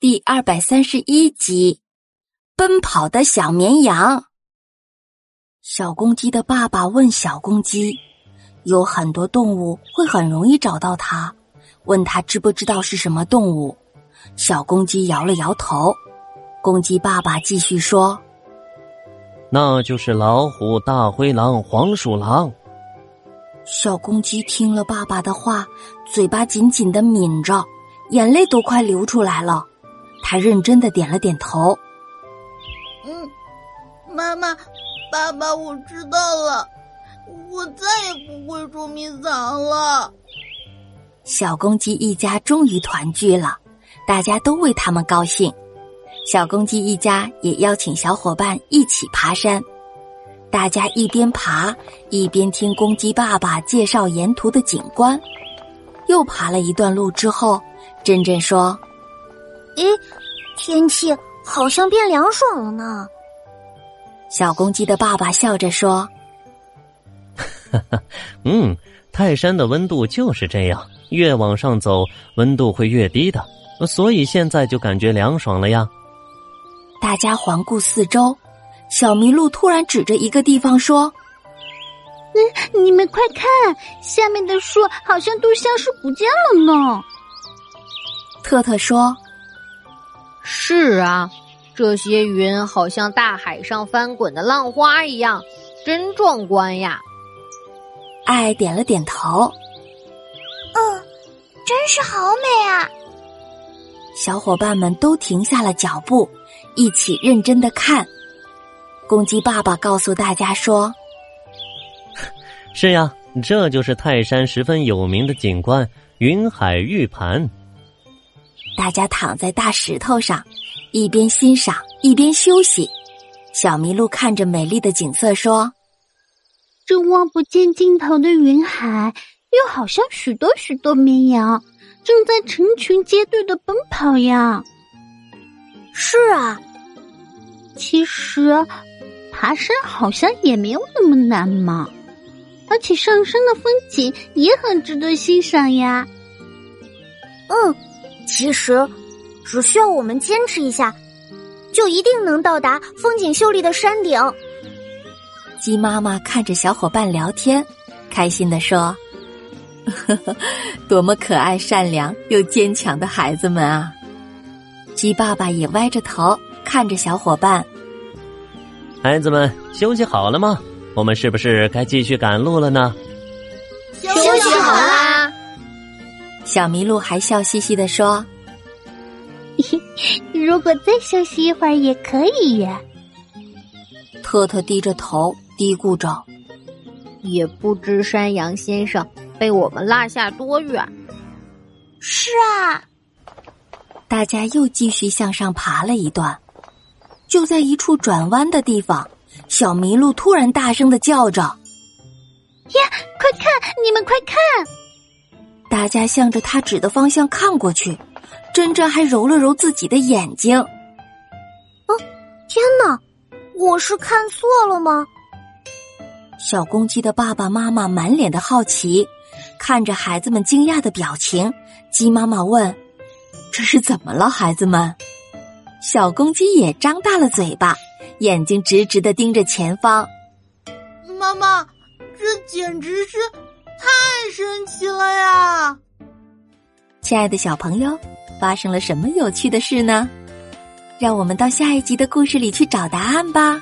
第二百三十一集：奔跑的小绵羊。小公鸡的爸爸问小公鸡：“有很多动物会很容易找到它，问他知不知道是什么动物？”小公鸡摇了摇头。公鸡爸爸继续说：“那就是老虎、大灰狼、黄鼠狼。”小公鸡听了爸爸的话，嘴巴紧紧的抿着，眼泪都快流出来了。他认真的点了点头。嗯，妈妈、爸爸，我知道了，我再也不会捉迷藏了。小公鸡一家终于团聚了，大家都为他们高兴。小公鸡一家也邀请小伙伴一起爬山，大家一边爬一边听公鸡爸爸介绍沿途的景观。又爬了一段路之后，珍珍说。咦，天气好像变凉爽了呢。小公鸡的爸爸笑着说：“嗯，泰山的温度就是这样，越往上走，温度会越低的，所以现在就感觉凉爽了呀。”大家环顾四周，小麋鹿突然指着一个地方说：“嗯，你们快看，下面的树好像都消失不见了呢。”特特说。是啊，这些云好像大海上翻滚的浪花一样，真壮观呀！爱点了点头。嗯，真是好美啊！小伙伴们都停下了脚步，一起认真的看。公鸡爸爸告诉大家说：“ 是呀，这就是泰山十分有名的景观——云海玉盘。”大家躺在大石头上，一边欣赏一边休息。小麋鹿看着美丽的景色说：“这望不见尽头的云海，又好像许多许多绵羊正在成群结队的奔跑呀。”是啊，其实爬山好像也没有那么难嘛，而且上山的风景也很值得欣赏呀。嗯。其实，只需要我们坚持一下，就一定能到达风景秀丽的山顶。鸡妈妈看着小伙伴聊天，开心的说：“呵呵，多么可爱、善良又坚强的孩子们啊！”鸡爸爸也歪着头看着小伙伴：“孩子们，休息好了吗？我们是不是该继续赶路了呢？”小麋鹿还笑嘻嘻的说：“ 如果再休息一会儿也可以。”特特低着头嘀咕着：“也不知山羊先生被我们落下多远。”是啊，大家又继续向上爬了一段，就在一处转弯的地方，小麋鹿突然大声的叫着：“呀，快看！你们快看！”大家向着他指的方向看过去，珍珍还揉了揉自己的眼睛。哦，天哪！我是看错了吗？小公鸡的爸爸妈妈满脸的好奇，看着孩子们惊讶的表情，鸡妈妈问：“这是怎么了，孩子们？”小公鸡也张大了嘴巴，眼睛直直的盯着前方。妈妈，这简直是……太神奇了呀！亲爱的小朋友，发生了什么有趣的事呢？让我们到下一集的故事里去找答案吧。